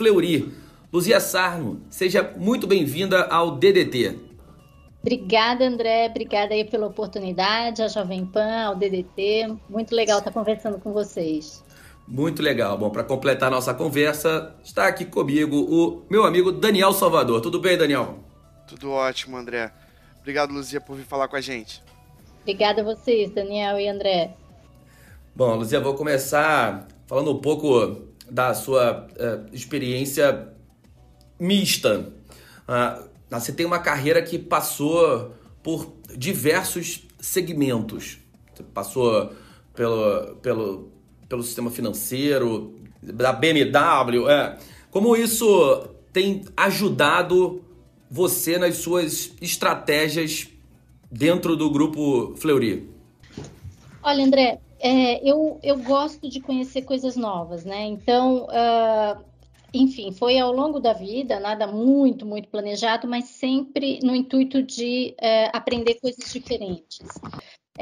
Fleury. Luzia Sarno, seja muito bem-vinda ao DDT. Obrigada, André. Obrigada aí pela oportunidade, a Jovem Pan, ao DDT. Muito legal estar conversando com vocês. Muito legal. Bom, para completar nossa conversa, está aqui comigo o meu amigo Daniel Salvador. Tudo bem, Daniel? Tudo ótimo, André. Obrigado, Luzia, por vir falar com a gente. Obrigada a vocês, Daniel e André. Bom, Luzia, vou começar falando um pouco da sua uh, experiência mista. Uh, você tem uma carreira que passou por diversos segmentos. Você passou pelo, pelo, pelo sistema financeiro, da BMW. É. Como isso tem ajudado você nas suas estratégias dentro do grupo Fleury? Olha, André, é, eu, eu gosto de conhecer coisas novas, né? Então, uh, enfim, foi ao longo da vida, nada muito, muito planejado, mas sempre no intuito de uh, aprender coisas diferentes.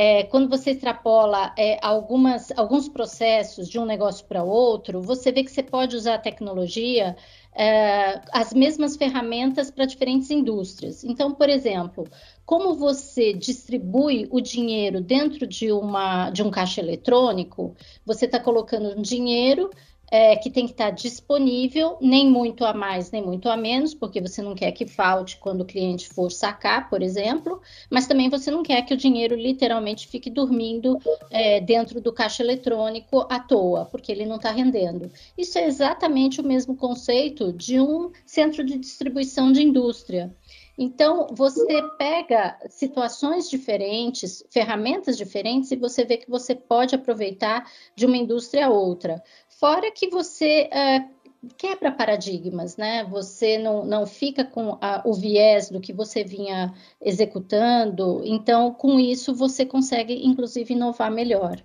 É, quando você extrapola é, algumas, alguns processos de um negócio para outro, você vê que você pode usar a tecnologia, é, as mesmas ferramentas para diferentes indústrias. Então, por exemplo, como você distribui o dinheiro dentro de, uma, de um caixa eletrônico, você está colocando um dinheiro é, que tem que estar tá disponível, nem muito a mais, nem muito a menos, porque você não quer que falte quando o cliente for sacar, por exemplo, mas também você não quer que o dinheiro literalmente fique dormindo é, dentro do caixa eletrônico à toa, porque ele não está rendendo. Isso é exatamente o mesmo conceito de um centro de distribuição de indústria. Então, você pega situações diferentes, ferramentas diferentes, e você vê que você pode aproveitar de uma indústria a outra. Fora que você uh, quebra paradigmas, né? Você não, não fica com a, o viés do que você vinha executando. Então, com isso, você consegue, inclusive, inovar melhor.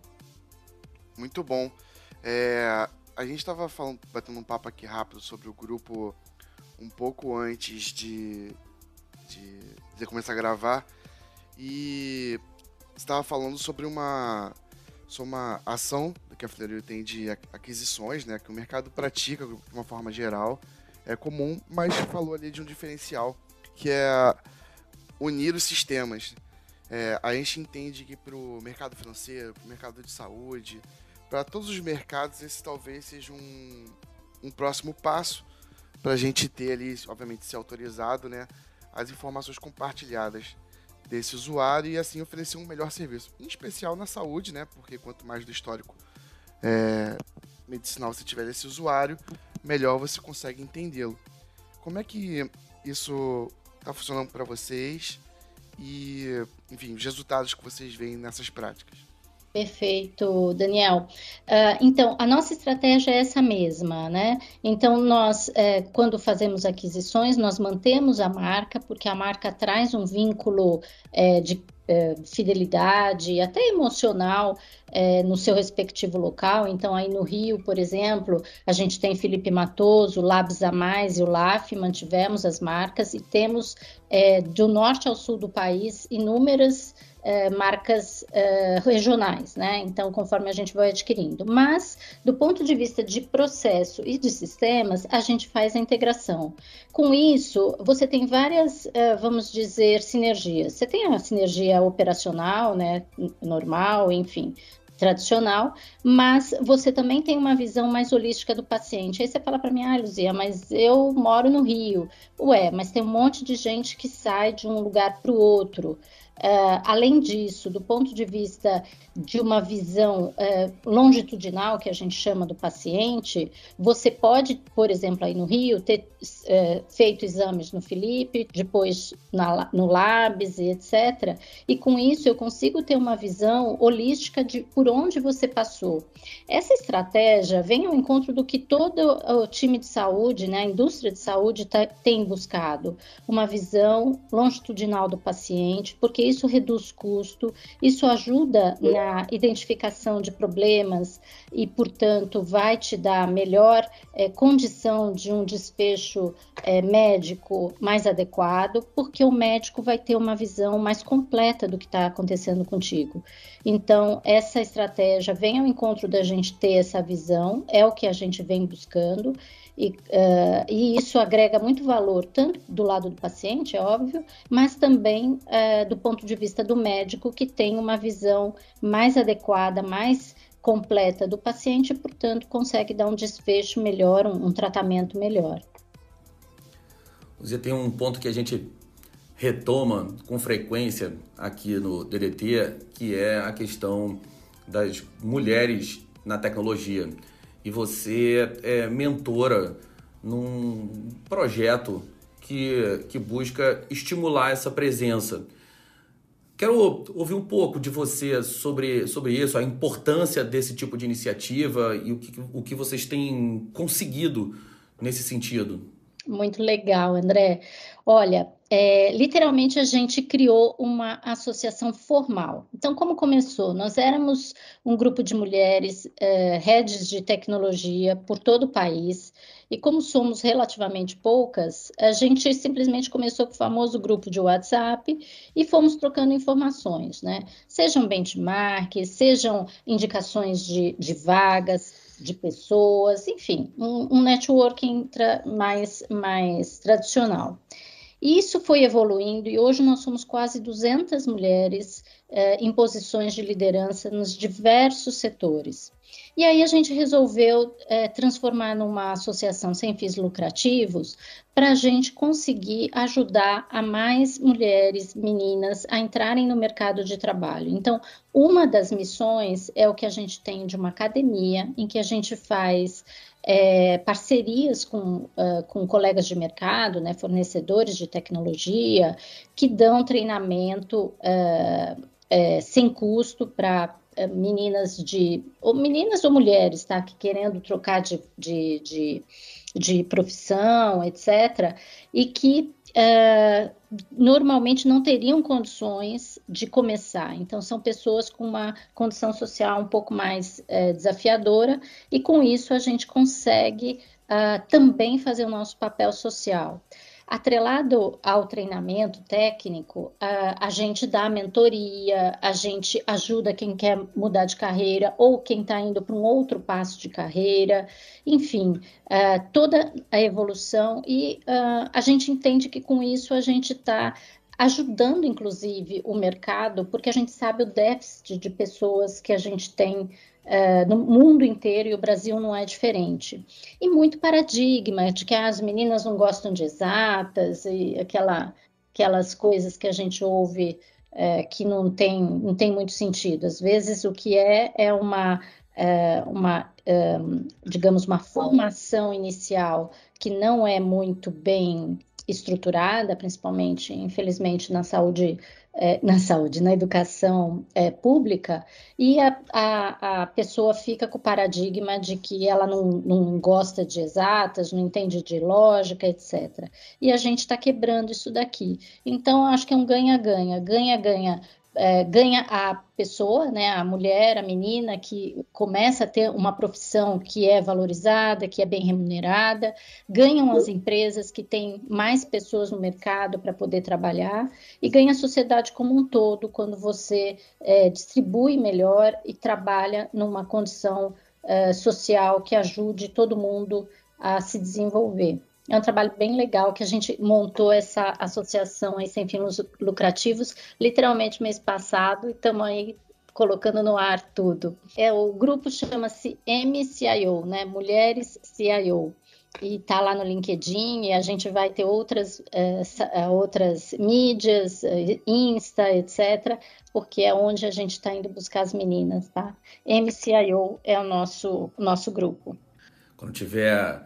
Muito bom. É, a gente estava batendo um papo aqui rápido sobre o grupo um pouco antes de de, de começar a gravar. E estava falando sobre uma, sobre uma ação que a Fleury tem de aquisições, né, que o mercado pratica de uma forma geral, é comum, mas falou ali de um diferencial, que é unir os sistemas. É, a gente entende que para o mercado financeiro, para o mercado de saúde, para todos os mercados, esse talvez seja um, um próximo passo para a gente ter ali, obviamente, ser autorizado, né, as informações compartilhadas desse usuário e assim oferecer um melhor serviço, em especial na saúde, né? Porque quanto mais do histórico é, medicinal você tiver desse usuário, melhor você consegue entendê-lo. Como é que isso está funcionando para vocês e, enfim, os resultados que vocês veem nessas práticas? Perfeito, Daniel. Uh, então, a nossa estratégia é essa mesma, né? Então, nós, é, quando fazemos aquisições, nós mantemos a marca, porque a marca traz um vínculo é, de é, fidelidade, até emocional, no seu respectivo local. Então, aí no Rio, por exemplo, a gente tem Felipe Matoso, Labs a Mais e o LAF, mantivemos as marcas e temos do norte ao sul do país inúmeras é, marcas é, regionais, né? Então, conforme a gente vai adquirindo. Mas, do ponto de vista de processo e de sistemas, a gente faz a integração. Com isso, você tem várias, é, vamos dizer, sinergias. Você tem a sinergia operacional, né? Normal, enfim, tradicional, mas você também tem uma visão mais holística do paciente. Aí você fala para mim, ah, Luzia, mas eu moro no Rio. Ué, mas tem um monte de gente que sai de um lugar para o outro. Uh, além disso, do ponto de vista de uma visão uh, longitudinal, que a gente chama do paciente, você pode, por exemplo, aí no Rio, ter uh, feito exames no Felipe, depois na, no Labs, etc. E com isso eu consigo ter uma visão holística de por onde você passou. Essa estratégia vem ao encontro do que todo o time de saúde, né, a indústria de saúde tá, tem buscado, uma visão longitudinal do paciente, porque isso reduz custo, isso ajuda na identificação de problemas e, portanto, vai te dar melhor é, condição de um desfecho é, médico mais adequado, porque o médico vai ter uma visão mais completa do que está acontecendo contigo. Então, essa estratégia vem ao encontro da gente ter essa visão, é o que a gente vem buscando. E, uh, e, isso agrega muito valor, tanto do lado do paciente, é óbvio, mas também uh, do ponto de vista do médico, que tem uma visão mais adequada, mais completa do paciente e, portanto, consegue dar um desfecho melhor, um, um tratamento melhor. Você tem um ponto que a gente retoma com frequência aqui no DDT, que é a questão das mulheres na tecnologia e você é mentora num projeto que, que busca estimular essa presença. Quero ouvir um pouco de você sobre, sobre isso, a importância desse tipo de iniciativa e o que, o que vocês têm conseguido nesse sentido. Muito legal, André. Olha, é, literalmente a gente criou uma associação formal. Então, como começou? Nós éramos um grupo de mulheres é, heads de tecnologia por todo o país, e como somos relativamente poucas, a gente simplesmente começou com o famoso grupo de WhatsApp e fomos trocando informações, né? Sejam benchmarks, sejam indicações de, de vagas, de pessoas, enfim, um, um networking mais, mais tradicional. Isso foi evoluindo e hoje nós somos quase 200 mulheres eh, em posições de liderança nos diversos setores. E aí a gente resolveu eh, transformar numa associação sem fins lucrativos para a gente conseguir ajudar a mais mulheres, meninas, a entrarem no mercado de trabalho. Então, uma das missões é o que a gente tem de uma academia em que a gente faz é, parcerias com, uh, com colegas de mercado, né, fornecedores de tecnologia, que dão treinamento uh, é, sem custo para uh, meninas de. ou meninas ou mulheres, tá? Que querendo trocar de, de, de, de profissão, etc., e que uh, normalmente não teriam condições de começar. Então, são pessoas com uma condição social um pouco mais uh, desafiadora, e com isso a gente consegue uh, também fazer o nosso papel social. Atrelado ao treinamento técnico, a, gente dá mentoria, a gente ajuda quem quer mudar de carreira ou quem está indo para um outro passo de carreira, enfim, toda a evolução e a gente entende que com isso a gente está ajudando, inclusive, o mercado, porque a gente sabe o déficit de pessoas que a gente tem uh, no mundo inteiro e o Brasil não é diferente. E muito paradigma de que as meninas não gostam de exatas e aquela, aquelas coisas que a gente ouve uh, que não tem, não tem muito sentido. Às vezes o que é é uma, uh, uma um, digamos, uma formação inicial que não é muito bem estruturada, principalmente, infelizmente, na saúde é, na saúde, na educação é, pública, e a, a, a, pessoa fica com o paradigma de que ela não, não gosta de exatas, não entende de lógica, etc. E a gente está quebrando isso daqui. Então, acho que é um ganha-ganha, ganha-ganha é, ganha a pessoa, né, a mulher, a menina que começa a ter uma profissão que é valorizada, que é bem remunerada, ganham as empresas que têm mais pessoas no mercado para poder trabalhar e ganha a sociedade como um todo quando você é, distribui melhor e trabalha numa condição é, social que ajude todo mundo a se desenvolver. É um trabalho bem legal que a gente montou essa associação aí sem fins lucrativos, literalmente mês passado, e estamos aí colocando no ar tudo. É o grupo chama-se MCIO, né? Mulheres CIO. e tá lá no LinkedIn e a gente vai ter outras, uh, outras mídias, uh, Insta, etc., porque é onde a gente está indo buscar as meninas, tá? MCIO é o nosso, nosso grupo. Quando tiver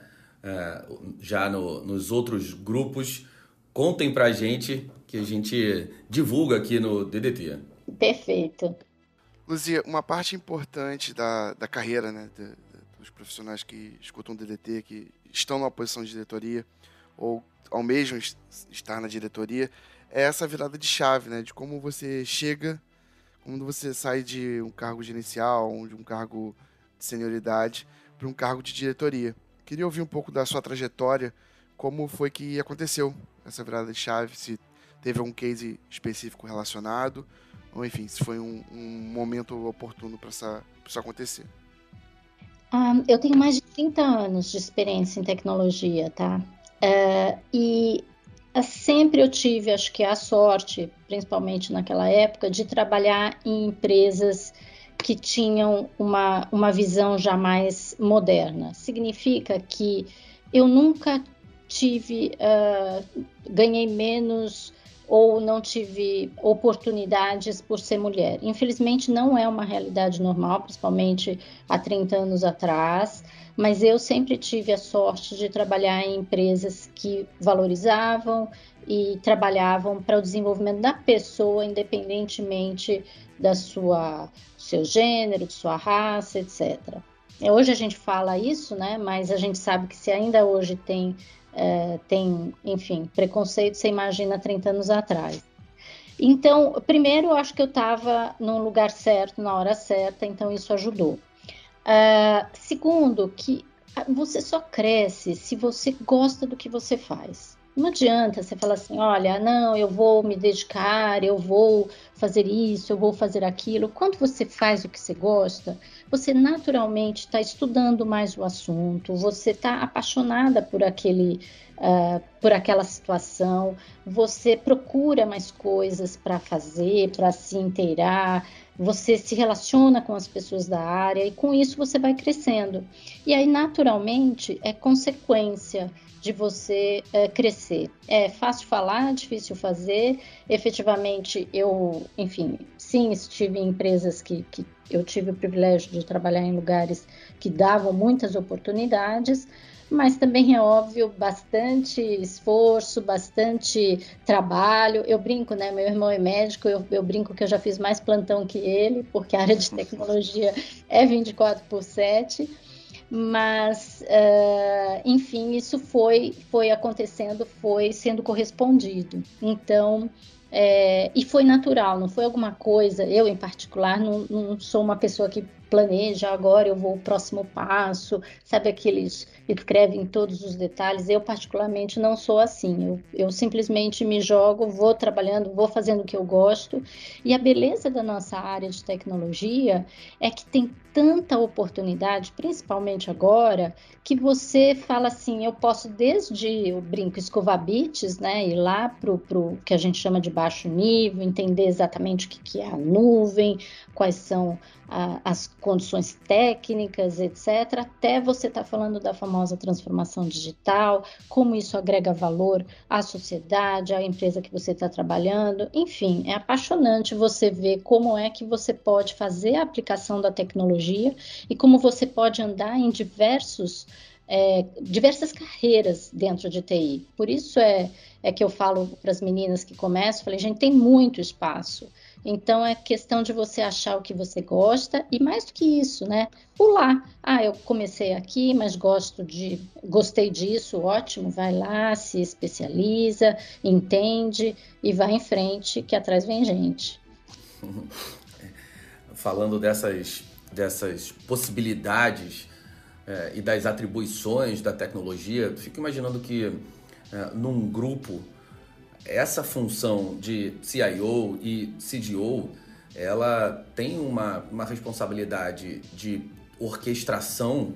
já no, nos outros grupos, contem pra gente que a gente divulga aqui no DDT. Perfeito. Luzia, uma parte importante da, da carreira né, de, de, dos profissionais que escutam o DDT, que estão numa posição de diretoria ou ao mesmo estar na diretoria, é essa virada de chave, né? De como você chega, quando você sai de um cargo gerencial, de um cargo de senioridade, para um cargo de diretoria. Queria ouvir um pouco da sua trajetória, como foi que aconteceu essa virada de chave, se teve algum case específico relacionado, ou enfim, se foi um, um momento oportuno para isso acontecer. Um, eu tenho mais de 30 anos de experiência em tecnologia, tá? Uh, e uh, sempre eu tive, acho que a sorte, principalmente naquela época, de trabalhar em empresas que tinham uma, uma visão já mais moderna. Significa que eu nunca tive, uh, ganhei menos ou não tive oportunidades por ser mulher. Infelizmente, não é uma realidade normal, principalmente há 30 anos atrás, mas eu sempre tive a sorte de trabalhar em empresas que valorizavam e trabalhavam para o desenvolvimento da pessoa, independentemente da sua seu gênero, de sua raça, etc. Hoje a gente fala isso, né? Mas a gente sabe que se ainda hoje tem é, tem, enfim, preconceito, você imagina 30 anos atrás. Então, primeiro, eu acho que eu estava no lugar certo, na hora certa, então isso ajudou. Uh, segundo, que você só cresce se você gosta do que você faz. Não adianta você falar assim, olha, não, eu vou me dedicar, eu vou fazer isso, eu vou fazer aquilo. Quando você faz o que você gosta, você naturalmente está estudando mais o assunto, você está apaixonada por aquele, uh, por aquela situação, você procura mais coisas para fazer, para se inteirar, você se relaciona com as pessoas da área e com isso você vai crescendo. E aí, naturalmente, é consequência de você é, crescer. É fácil falar, difícil fazer. Efetivamente, eu, enfim, sim, estive em empresas que, que eu tive o privilégio de trabalhar em lugares que davam muitas oportunidades, mas também é óbvio bastante esforço, bastante trabalho. Eu brinco, né? Meu irmão é médico, eu, eu, brinco que eu já fiz mais plantão que ele, porque a área de tecnologia é 24 por 7 mas uh, enfim isso foi foi acontecendo foi sendo correspondido então é, e foi natural não foi alguma coisa eu em particular não, não sou uma pessoa que planeja agora eu vou o próximo passo sabe aqueles escrevem todos os detalhes? Eu particularmente não sou assim eu, eu simplesmente me jogo vou trabalhando vou fazendo o que eu gosto. E a beleza da nossa área de tecnologia é que tem tanta oportunidade, principalmente agora, que você fala assim, eu posso desde, eu brinco, escovar bits, né, ir lá para o que a gente chama de baixo nível, entender exatamente o que, que é a nuvem, quais são a, as condições técnicas, etc., até você estar tá falando da famosa transformação digital, como isso agrega valor à sociedade, à empresa que você está trabalhando, enfim, é apaixonante você ver como é que você pode fazer a aplicação da tecnologia tecnologia e como você pode andar em diversos é, diversas carreiras dentro de TI. Por isso é, é que eu falo para as meninas que começam, falei, gente, tem muito espaço. Então é questão de você achar o que você gosta e mais do que isso, né? Pular. Ah, eu comecei aqui, mas gosto de, gostei disso, ótimo. Vai lá, se especializa, entende e vai em frente, que atrás vem gente. Falando dessas dessas possibilidades é, e das atribuições da tecnologia, fico imaginando que é, num grupo essa função de CIO e CDO ela tem uma, uma responsabilidade de orquestração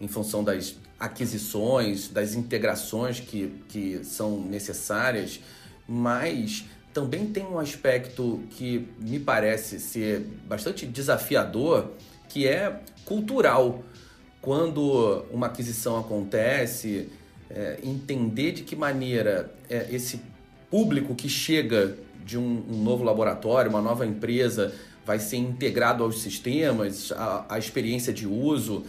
em função das aquisições, das integrações que, que são necessárias, mas também tem um aspecto que me parece ser bastante desafiador, que é cultural. quando uma aquisição acontece, é, entender de que maneira é, esse público que chega de um, um, novo laboratório, uma nova empresa, vai ser integrado aos sistemas, a, experiência de uso,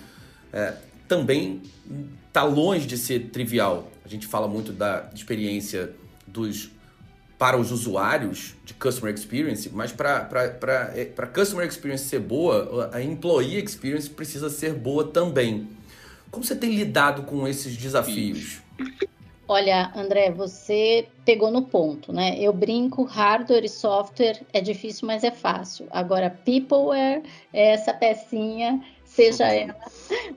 é, também está longe de ser trivial. A gente fala muito da experiência dos para os usuários de customer experience, mas para é, customer experience ser boa, a employee experience precisa ser boa também. Como você tem lidado com esses desafios? Olha, André, você pegou no ponto, né? Eu brinco, hardware e software é difícil, mas é fácil. Agora, peopleware é essa pecinha, seja ela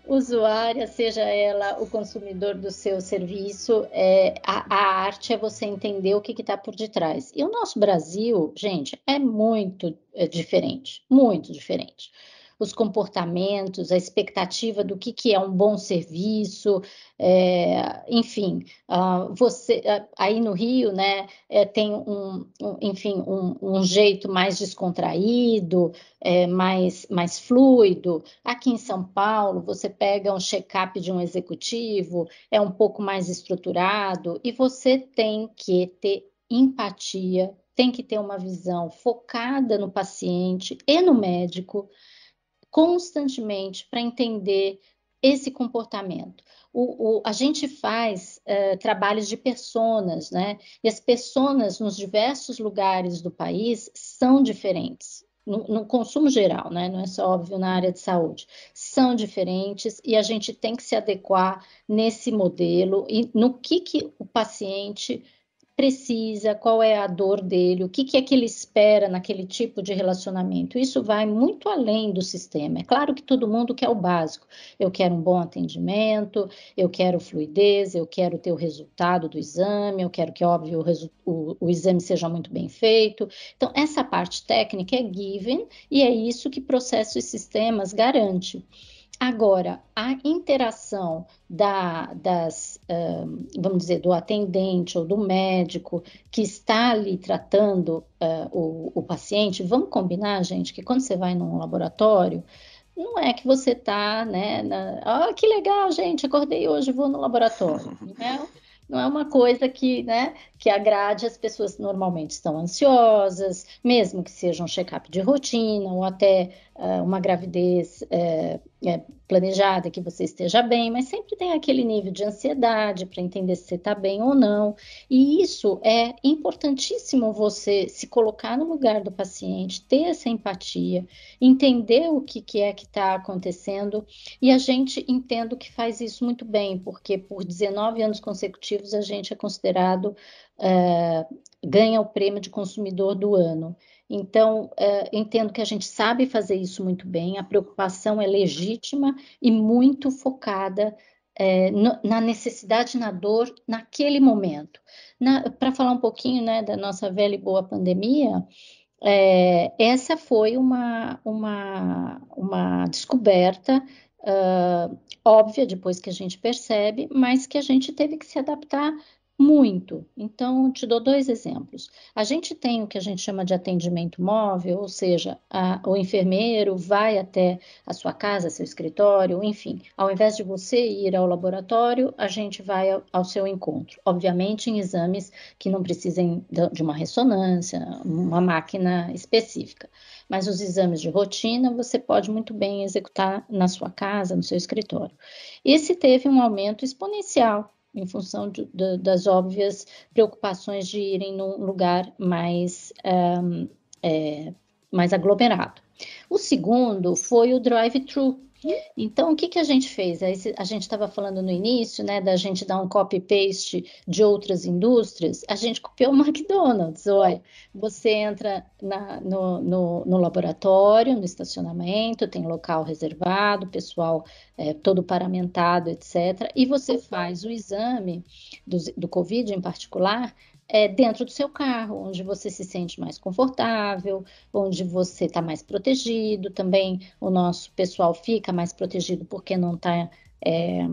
usuária, seja ela o consumidor do seu serviço, é, a, a arte é você entender o que está por detrás. E o nosso Brasil, gente, é muito é, diferente, muito diferente os comportamentos, a expectativa do que, que é um bom serviço, é, enfim, uh, você uh, aí no Rio, né, é, tem um, um enfim, um, um, jeito mais descontraído, é, mais, mais fluido. Aqui em São Paulo, você pega um check-up de um executivo, é um pouco mais estruturado e você tem que ter empatia, tem que ter uma visão focada no paciente e no médico constantemente para entender esse comportamento. O, o, a gente faz uh, trabalhos de personas, né? E as personas nos diversos lugares do país são diferentes. No, no, consumo geral, né? Não é só óbvio na área de saúde. São diferentes e a gente tem que se adequar nesse modelo e no que, que o paciente precisa, qual é a dor dele, o que, que é que ele espera naquele tipo de relacionamento. Isso vai muito além do sistema. É claro que todo mundo quer o básico. Eu quero um bom atendimento, eu quero fluidez, eu quero ter o resultado do exame, eu quero que, óbvio, o, o, o exame seja muito bem feito. Então, essa parte técnica é given e é isso que processo e sistemas garante. Agora, a interação da, das, vamos dizer, do atendente ou do médico que está ali tratando uh, o, o, paciente, vamos combinar, gente, que quando você vai num laboratório, não é que você está, né, na, oh, que legal, gente, acordei hoje, vou no laboratório, né? não é uma coisa que, né, que agrade as pessoas que normalmente estão ansiosas, mesmo que seja um check-up de rotina ou até uma gravidez uh, é, planejada, que você esteja bem, mas sempre tem aquele nível de ansiedade para entender se você está bem ou não. E isso é importantíssimo você se colocar no lugar do paciente, ter essa empatia, entender o que, que é que está acontecendo. E a gente entendo que faz isso muito bem, porque por 19 anos consecutivos a gente é considerado, uh, ganha o prêmio de consumidor do ano. Então, é, entendo que a gente sabe fazer isso muito bem, a preocupação é legítima e muito focada é, no, na necessidade, na dor, naquele momento. Para falar um pouquinho né, da nossa velha e boa pandemia, é, essa foi uma, uma, uma descoberta uh, óbvia depois que a gente percebe, mas que a gente teve que se adaptar muito. Então, te dou dois exemplos. A gente tem o que a gente chama de atendimento móvel, ou seja, a, o enfermeiro vai até a sua casa, seu escritório, enfim, ao invés de você ir ao laboratório, a gente vai ao, ao seu encontro. Obviamente, em exames que não precisem de uma ressonância, uma máquina específica. Mas os exames de rotina você pode muito bem executar na sua casa, no seu escritório. Esse teve um aumento exponencial em função de, de, das óbvias preocupações de irem num lugar mais, um, é, mais aglomerado. O segundo foi o drive-thru, então, o que, que a gente fez? A gente estava falando no início, né, da gente dar um copy-paste de outras indústrias, a gente copiou o McDonald's. Olha, você entra na, no, no, no, laboratório, no estacionamento, tem local reservado, pessoal é, todo paramentado, etc. E você faz o exame do, do Covid em particular é, dentro do seu carro, onde você se sente mais confortável, onde você está mais protegido. Também o nosso pessoal fica mais protegido porque não está, é,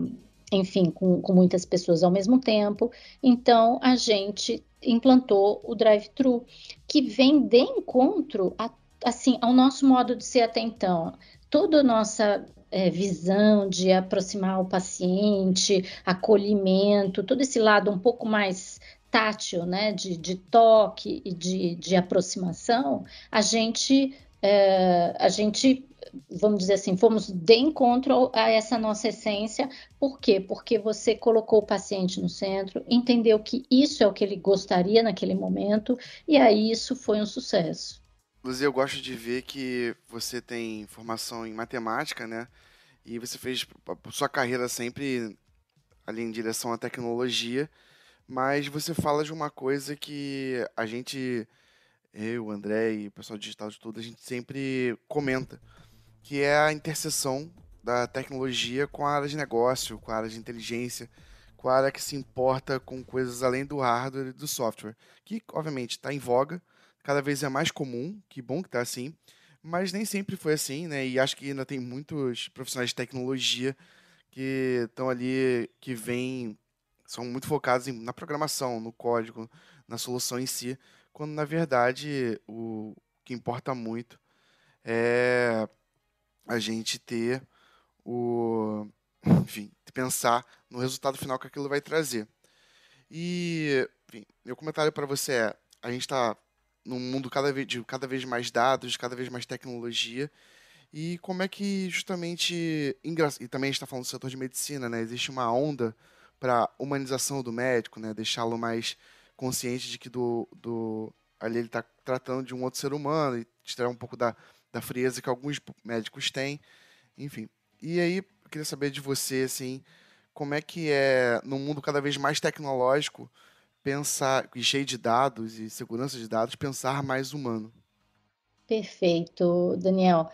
enfim, com, com muitas pessoas ao mesmo tempo. Então, a gente implantou o drive-thru, que vem de encontro a, assim, ao nosso modo de ser até então. Toda a nossa é, visão de aproximar o paciente, acolhimento, todo esse lado um pouco mais tátil, né, de, de toque e de, de aproximação, a gente, é, a gente, vamos dizer assim, fomos de encontro a essa nossa essência. Por quê? Porque você colocou o paciente no centro, entendeu que isso é o que ele gostaria naquele momento, e aí isso foi um sucesso. Luzia, eu gosto de ver que você tem formação em matemática, né? E você fez sua carreira sempre ali em direção à tecnologia, mas você fala de uma coisa que a gente, eu, André e o pessoal digital de tudo, a gente sempre comenta, que é a interseção da tecnologia com a área de negócio, com a área de inteligência, com a área que se importa com coisas além do hardware e do software, que obviamente está em voga, cada vez é mais comum, que bom que está assim, mas nem sempre foi assim, né? E acho que ainda tem muitos profissionais de tecnologia que estão ali, que vêm, são muito focados em, na programação, no código, na solução em si, quando na verdade o que importa muito é a gente ter o. Enfim, pensar no resultado final que aquilo vai trazer. E, enfim, meu comentário para você é: a gente está num mundo cada vez, de cada vez mais dados, de cada vez mais tecnologia. E como é que justamente. E também está falando do setor de medicina, né? Existe uma onda para humanização do médico, né? Deixá-lo mais consciente de que do, do ali ele está tratando de um outro ser humano e tirar um pouco da, da frieza que alguns médicos têm, enfim. E aí, eu queria saber de você, assim, como é que é, num mundo cada vez mais tecnológico, pensar, e cheio de dados e segurança de dados, pensar mais humano. Perfeito, Daniel.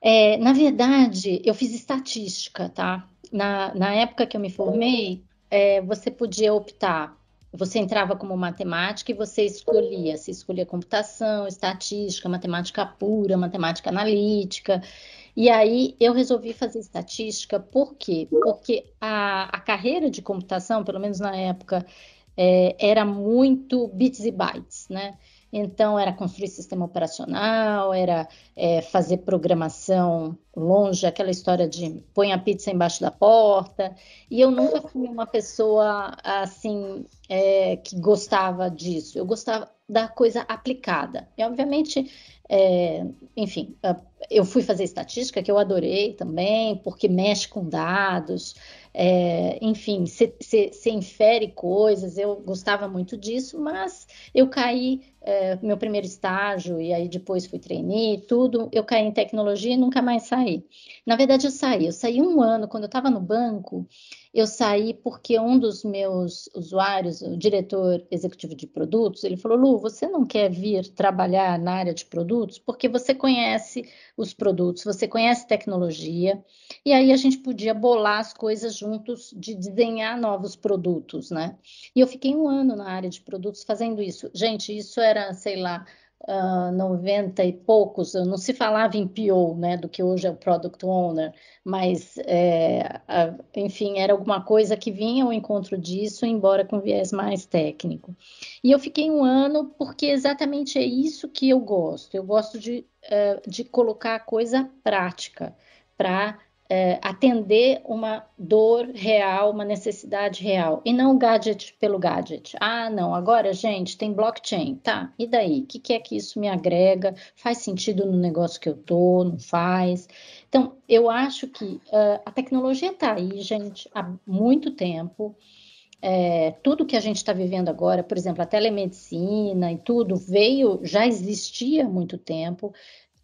É, na verdade, eu fiz estatística, tá? Na, na época que eu me formei, é, você podia optar. Você entrava como matemática e você escolhia. Você escolhia computação, estatística, matemática pura, matemática analítica. E aí eu resolvi fazer estatística, por quê? Porque a, a carreira de computação, pelo menos na época é, era muito bits e bytes, né? Então, era construir sistema operacional, era é, fazer programação longe, aquela história de põe a pizza embaixo da porta. E eu nunca fui uma pessoa assim é, que gostava disso. Eu gostava da coisa aplicada. E, obviamente, é, enfim, eu fui fazer estatística, que eu adorei também, porque mexe com dados, é, enfim, você infere coisas, eu gostava muito disso, mas eu caí, é, meu primeiro estágio, e aí depois fui trainee, tudo, eu caí em tecnologia e nunca mais saí. Na verdade, eu saí, eu saí um ano, quando eu estava no banco, eu saí porque um dos meus usuários, o diretor executivo de produtos, ele falou: Lu, você não quer vir trabalhar na área de produtos? Porque você conhece os produtos, você conhece tecnologia, e aí a gente podia bolar as coisas juntos de desenhar novos produtos, né? E eu fiquei um ano na área de produtos fazendo isso. Gente, isso era, sei lá, uh, 90 e poucos, não se falava em PO, né, do que hoje é o Product Owner, mas, é, uh, enfim, era alguma coisa que vinha ao encontro disso, embora com viés mais técnico. E eu fiquei um ano porque exatamente é isso que eu gosto, eu gosto de, uh, de colocar a coisa prática para é, atender uma dor real, uma necessidade real, e não gadget pelo gadget. Ah, não, agora, gente, tem blockchain, tá? E daí? O que, que é que isso me agrega? Faz sentido no negócio que eu tô? Não faz? Então, eu acho que uh, a tecnologia está aí, gente, há muito tempo. É, tudo que a gente está vivendo agora, por exemplo, a telemedicina e tudo, veio, já existia há muito tempo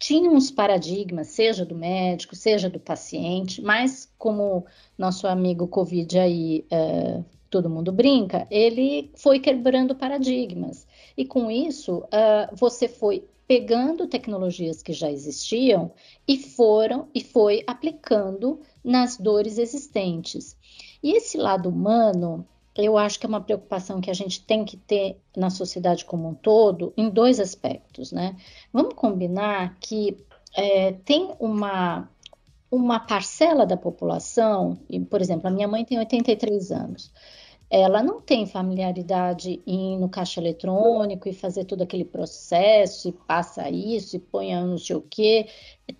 tinha uns paradigmas, seja do médico, seja do paciente, mas como nosso amigo Covid aí, é, todo mundo brinca, ele foi quebrando paradigmas. E com isso, uh, você foi pegando tecnologias que já existiam e foram e foi aplicando nas dores existentes. E esse lado humano, eu acho que é uma preocupação que a gente tem que ter na sociedade como um todo, em dois aspectos, né? Vamos combinar que é, tem uma, uma parcela da população, e, por exemplo, a minha mãe tem 83 anos, ela não tem familiaridade em ir no caixa eletrônico e fazer todo aquele processo, e passa isso, e põe não sei o quê,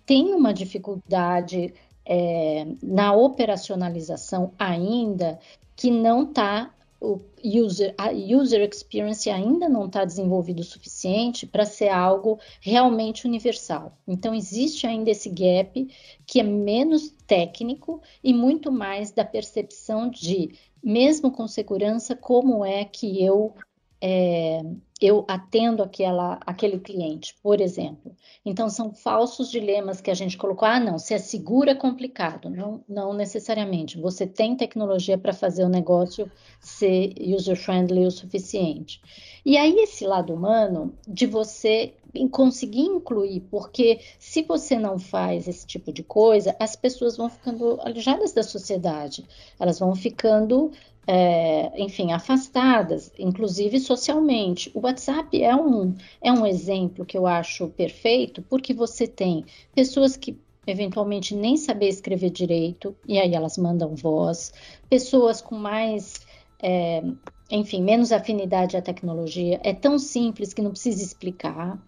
tem uma dificuldade é, na operacionalização ainda que não está o user, a user experience ainda não está desenvolvido o suficiente para ser algo realmente universal. Então, existe ainda esse gap que é menos técnico e muito mais da percepção de, mesmo com segurança, como é que eu é, eu atendo aquela, aquele cliente, por exemplo. Então, são falsos dilemas que a gente colocou. Ah, não, se é seguro é complicado. Não, não necessariamente. Você tem tecnologia para fazer o negócio ser user-friendly o suficiente. E aí, esse lado humano de você conseguir incluir, porque se você não faz esse tipo de coisa, as pessoas vão ficando alejadas da sociedade, elas vão ficando é, enfim, afastadas, inclusive socialmente. O WhatsApp é um, é um exemplo que eu acho perfeito, porque você tem pessoas que eventualmente nem saber escrever direito, e aí elas mandam voz, pessoas com mais, é, enfim, menos afinidade à tecnologia, é tão simples que não precisa explicar.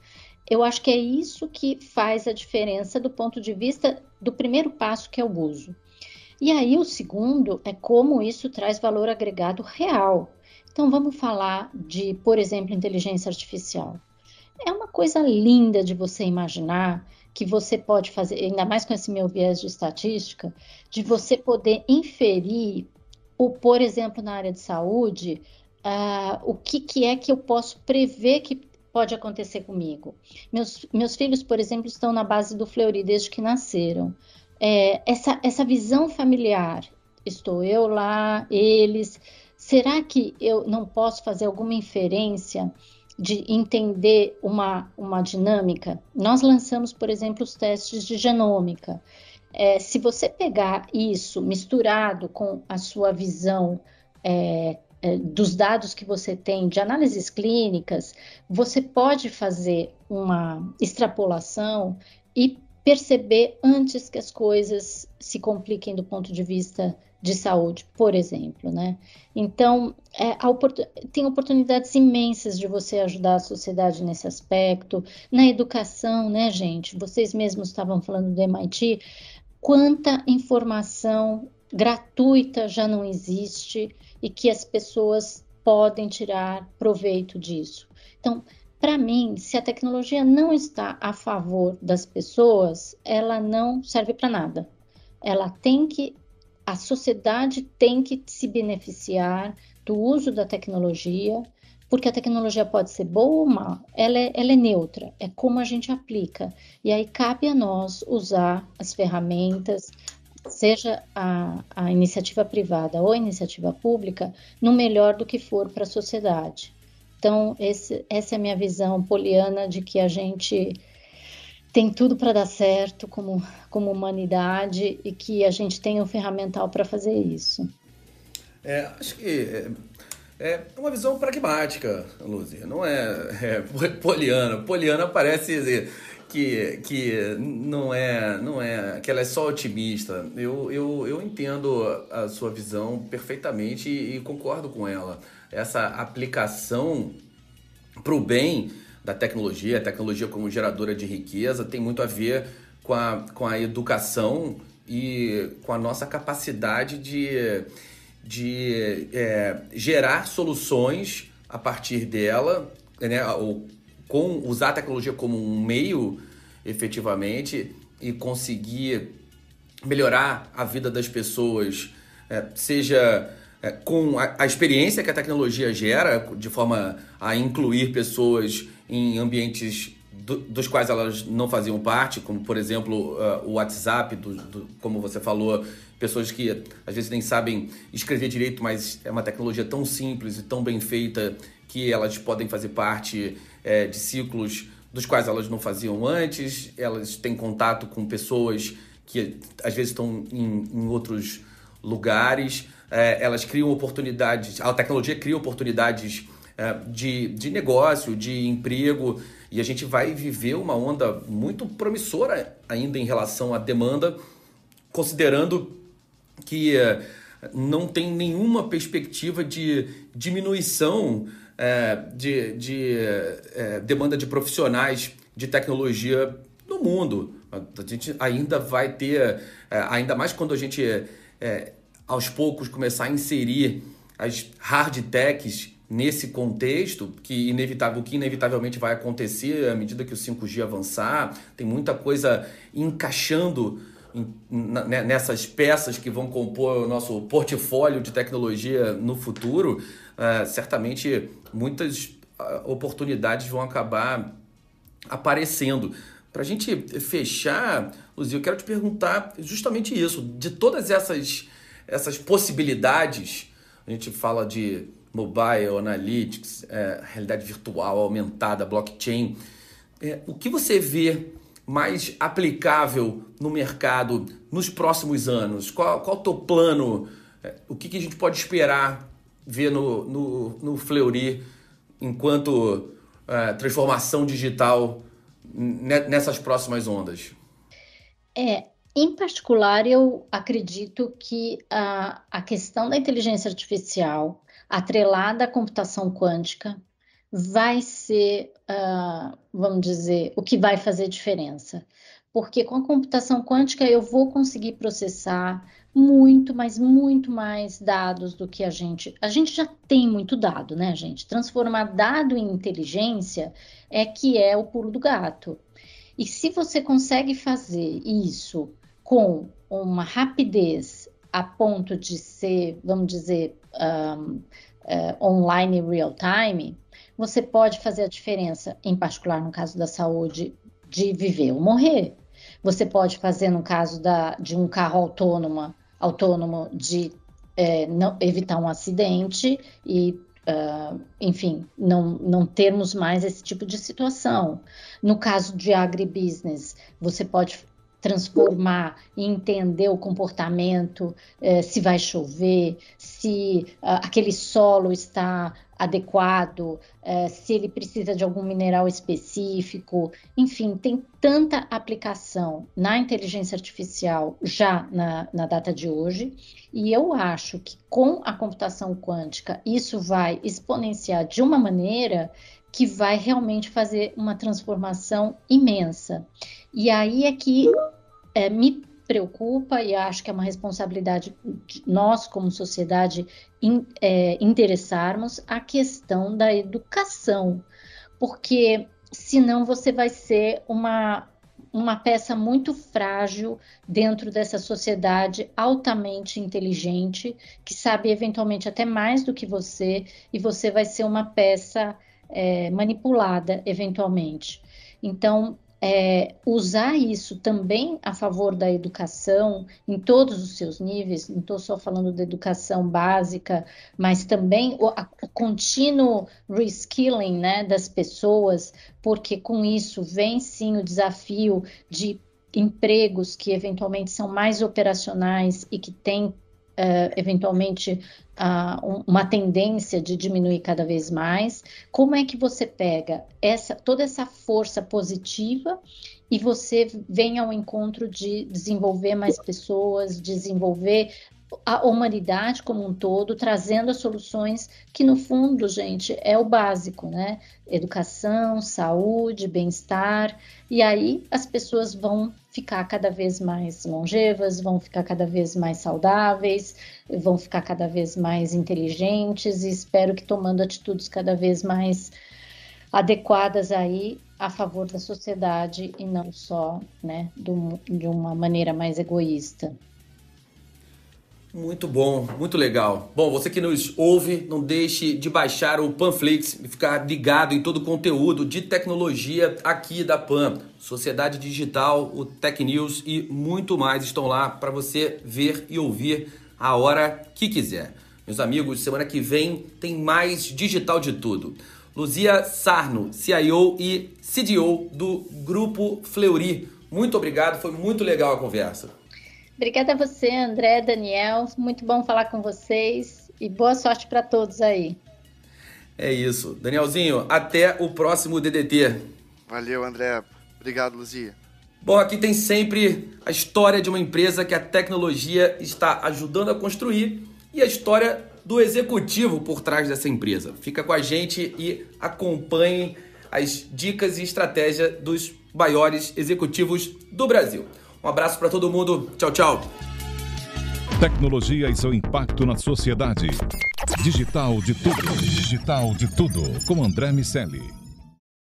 Eu acho que é isso que faz a diferença do ponto de vista do primeiro passo, que é o uso. E aí o segundo é como isso traz valor agregado real. Então vamos falar de, por exemplo, inteligência artificial. É uma coisa linda de você imaginar que você pode fazer, ainda mais com esse meu viés de estatística, de você poder inferir, o, por exemplo, na área de saúde, uh, o que, que é que eu posso prever que pode acontecer comigo. Meus, meus filhos, por exemplo, estão na base do Fleury desde que nasceram é, essa, essa visão familiar. Estou eu lá, eles. Será que eu não posso fazer alguma inferência de entender uma, uma dinâmica? Nós lançamos, por exemplo, os testes de genômica. É, se você pegar isso misturado com a sua visão é, é, dos dados que você tem de análises clínicas, você pode fazer uma extrapolação e perceber antes que as coisas se compliquem do ponto de vista de saúde, por exemplo, né? Então, é, tem oportunidades imensas de você ajudar a sociedade nesse aspecto, na educação, né, gente? Vocês mesmos estavam falando do MIT, quanta informação gratuita já não existe e que as pessoas podem tirar proveito disso. Então, para mim, se a tecnologia não está a favor das pessoas, ela não serve para nada. Ela tem que, a sociedade tem que se beneficiar do uso da tecnologia, porque a tecnologia pode ser boa ou má, ela é, ela é neutra, é como a gente aplica. E aí cabe a nós usar as ferramentas, seja a, a iniciativa privada ou a iniciativa pública, no melhor do que for para a sociedade. Então, esse, essa é a minha visão poliana de que a gente tem tudo para dar certo como, como humanidade e que a gente tem o ferramental para fazer isso. É, acho que é, é uma visão pragmática, Luzia, não é, é poliana. Poliana parece que, que não é não é que ela é só otimista. Eu, eu, eu entendo a sua visão perfeitamente e, e concordo com ela essa aplicação para o bem da tecnologia, a tecnologia como geradora de riqueza, tem muito a ver com a, com a educação e com a nossa capacidade de, de é, gerar soluções a partir dela, né, ou com usar a tecnologia como um meio efetivamente e conseguir melhorar a vida das pessoas, é, seja é, com a, a, experiência que a tecnologia gera, de forma a incluir pessoas em ambientes do, dos quais elas não faziam parte, como por exemplo uh, o WhatsApp, do, do, como você falou, pessoas que às vezes nem sabem escrever direito, mas é uma tecnologia tão simples e tão bem feita que elas podem fazer parte é, de ciclos dos quais elas não faziam antes, elas têm contato com pessoas que às vezes estão em, em outros lugares. É, elas criam oportunidades, a tecnologia cria oportunidades de, de negócio, de emprego, e a gente vai viver uma onda muito promissora ainda em relação à demanda, considerando que é, não tem nenhuma perspectiva de diminuição é, de, de é, demanda de profissionais de tecnologia no mundo. A gente ainda vai ter, é, ainda mais quando a gente é, aos poucos começar a inserir as hard techs nesse contexto, que inevitável, que inevitavelmente vai acontecer à medida que o 5G avançar, tem muita coisa encaixando né, nessas peças que vão compor o nosso portfólio de tecnologia no futuro, uh, certamente muitas uh, oportunidades vão acabar aparecendo. Para a gente fechar, Luzia, eu quero te perguntar justamente isso, de todas essas, essas possibilidades, a gente fala de mobile, analytics, é, realidade virtual aumentada, blockchain. É, o que você vê mais aplicável no mercado nos próximos anos? Qual, o teu plano? É, o que, que, a gente pode esperar ver no, no, no Fleury enquanto é, transformação digital nessas próximas ondas? É, em particular, eu acredito que a, a questão da inteligência artificial atrelada à computação quântica vai ser, uh, vamos dizer, o que vai fazer diferença. Porque com a computação quântica eu vou conseguir processar muito, mas muito mais dados do que a gente. A gente já tem muito dado, né, gente? Transformar dado em inteligência é que é o pulo do gato. E se você consegue fazer isso com uma rapidez a ponto de ser, vamos dizer, um, uh, eh, online real time, você pode fazer a diferença, em particular no caso da saúde, de viver ou morrer. Você pode fazer no caso da, de um carro autônomo, autônomo de é, não, evitar um acidente e, uh, enfim, não, não termos mais esse tipo de situação. No caso de agribusiness, você pode transformar e entender o comportamento, eh, se vai chover, se uh, aquele solo está adequado, eh, se ele precisa de algum mineral específico, enfim, tem tanta aplicação na inteligência artificial já na, na data de hoje, e eu acho que com a computação quântica isso vai exponenciar de uma maneira que vai realmente fazer uma transformação imensa. E aí é que é, me preocupa e acho que é uma responsabilidade de nós, como sociedade, in, é, interessarmos a questão da educação, porque senão você vai ser uma, uma peça muito frágil dentro dessa sociedade altamente inteligente, que sabe eventualmente até mais do que você, e você vai ser uma peça é, manipulada eventualmente. Então, é, usar isso também a favor da educação em todos os seus níveis, não estou só falando da educação básica, mas também o, a, o contínuo reskilling né, das pessoas, porque com isso vem sim o desafio de empregos que eventualmente são mais operacionais e que têm Uh, eventualmente uma tendência de diminuir cada vez mais. Como é que você pega essa toda essa força positiva e você vem ao encontro de desenvolver mais pessoas, desenvolver a humanidade como um todo, trazendo as soluções que, no fundo, gente, é o básico, né? Educação, saúde, bem-estar, e aí as pessoas vão ficar cada vez mais longevas, vão ficar cada vez mais saudáveis, vão ficar cada vez mais inteligentes, e espero que tomando atitudes cada vez mais adequadas aí a favor da sociedade e não só, né, do, de uma maneira mais egoísta. Muito bom, muito legal. Bom, você que nos ouve, não deixe de baixar o Panflix e ficar ligado em todo o conteúdo de tecnologia aqui da Pan. Sociedade Digital, o Tech News e muito mais estão lá para você ver e ouvir a hora que quiser. Meus amigos, semana que vem tem mais digital de tudo. Luzia Sarno, CIO e CDO do Grupo Fleury. Muito obrigado, foi muito legal a conversa. Obrigada a você, André, Daniel. Muito bom falar com vocês e boa sorte para todos aí. É isso. Danielzinho, até o próximo DDT. Valeu, André. Obrigado, Luzia. Bom, aqui tem sempre a história de uma empresa que a tecnologia está ajudando a construir e a história do executivo por trás dessa empresa. Fica com a gente e acompanhe as dicas e estratégia dos maiores executivos do Brasil. Um abraço para todo mundo. Tchau, tchau. Tecnologia e seu impacto na sociedade. Digital de tudo. Digital de tudo. Com André Miscelli.